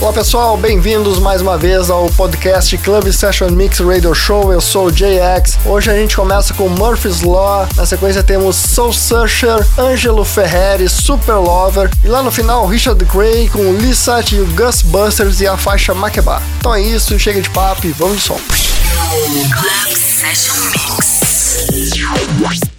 Olá pessoal, bem-vindos mais uma vez ao podcast Club Session Mix Radio Show. Eu sou o JX. Hoje a gente começa com Murphy's Law. Na sequência temos Soul Searcher, Angelo Ferreri, Super Lover. E lá no final, Richard Gray com Lisa e o Gus Busters e a faixa Makeba. Então é isso, chega de papo e vamos de som. Club Session Mix.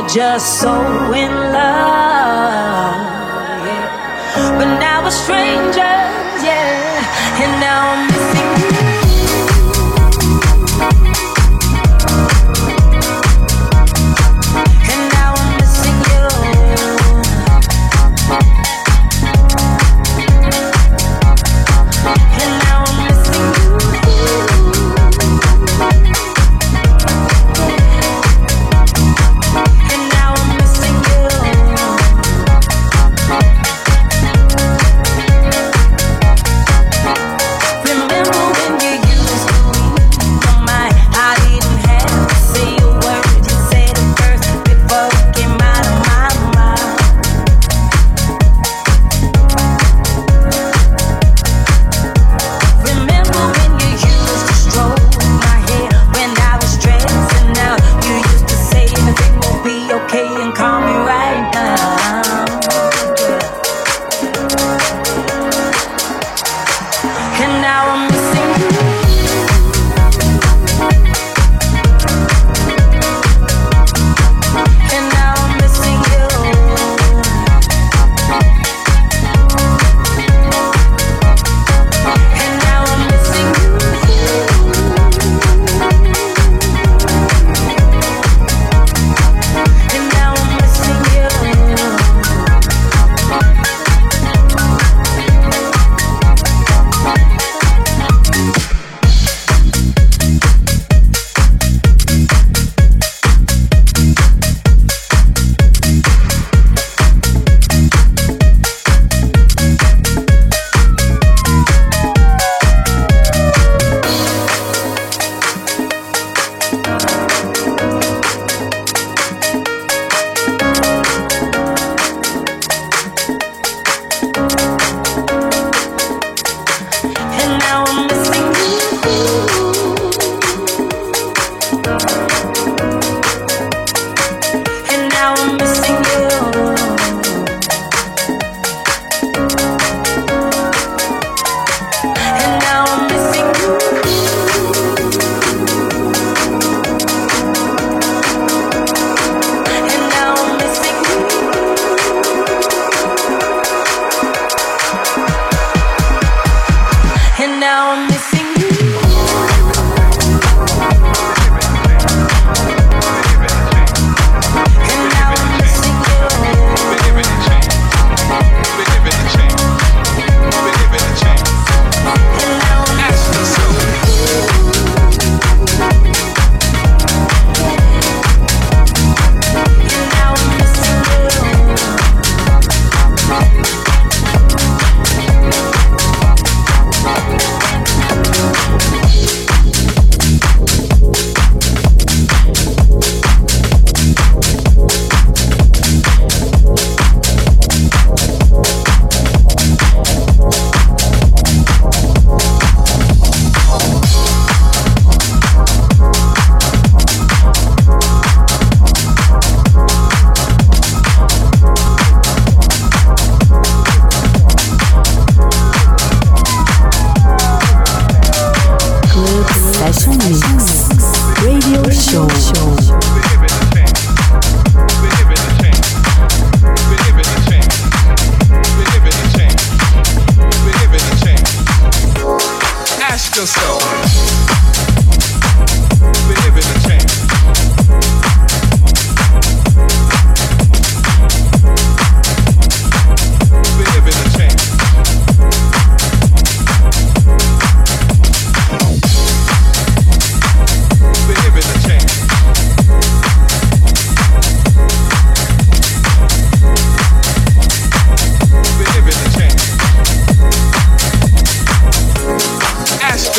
were just so in love. Yeah. But now we're strangers.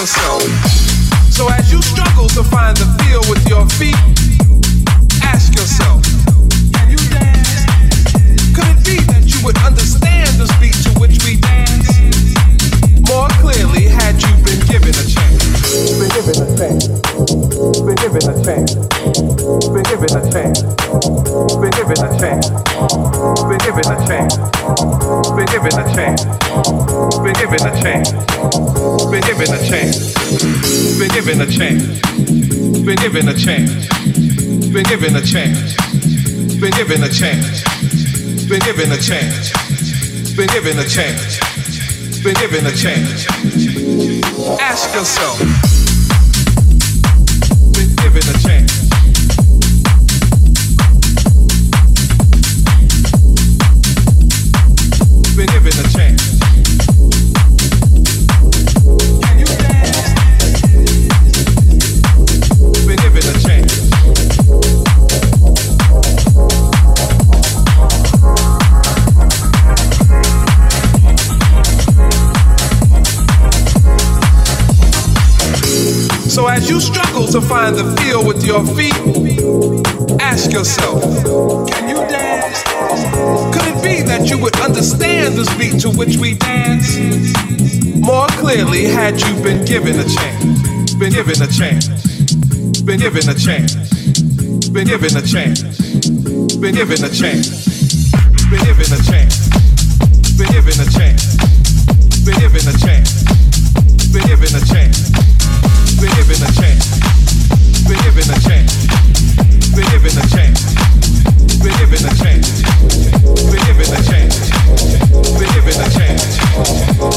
your soul. So as you struggle to find the feel with your feet, ask yourself, can you dance? Could it be that you would understand the beat to which we dance? More clearly had you been given a chance. Been given a chance. Been given a chance. Been given a chance. Been given a chance. Been given a chance. Been given a chance. Been given a chance. Been given a chance. Been given a chance. Been given a chance. Been given a chance. Been given a chance. Been given a chance. Been given a chance. Been given a chance. Ask yourself. Been given a chance. Been given a chance. you struggle to find the feel with your feet, ask yourself, can you dance? Could it be that you would understand the beat to which we dance more clearly had you been given a chance? Been given a chance. Been given a chance. Been given a chance. Been given a chance. Been given a chance. Been given a chance. Been given a chance. Been given a chance we're given a chance. We're given a chance. We're given a chance. We're given a chance. We're given a chance. We're given a chance.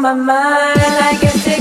my mind. I guess it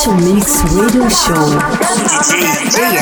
Special Mix Radio Show. DJ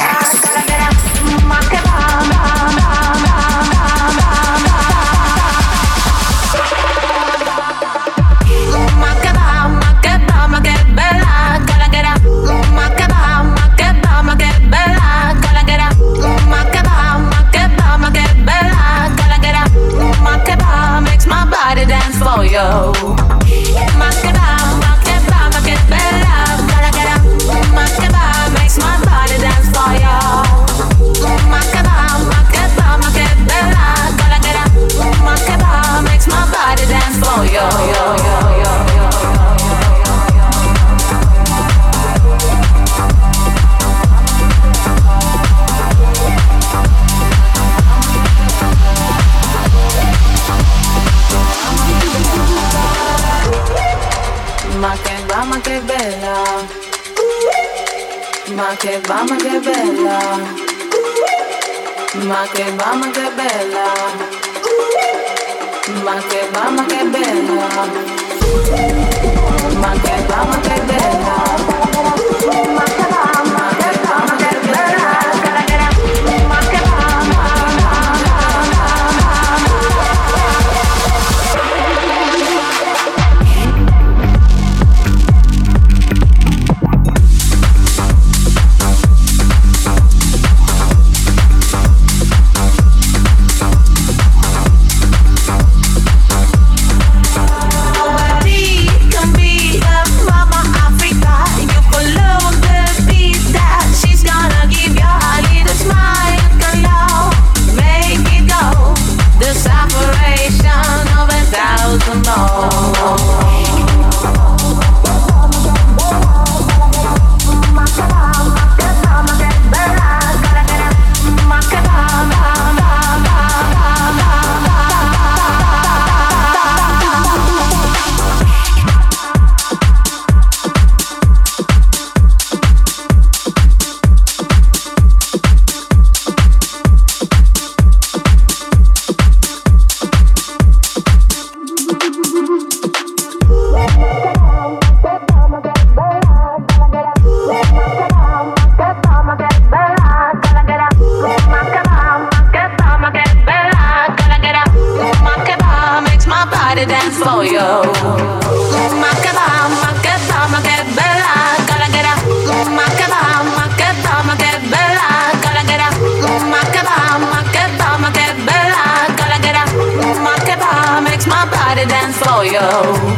Makeba, ma che bella. Makeba, ma che bella. Ma che va, ma che bella. Ma che va, ma che bella. Dance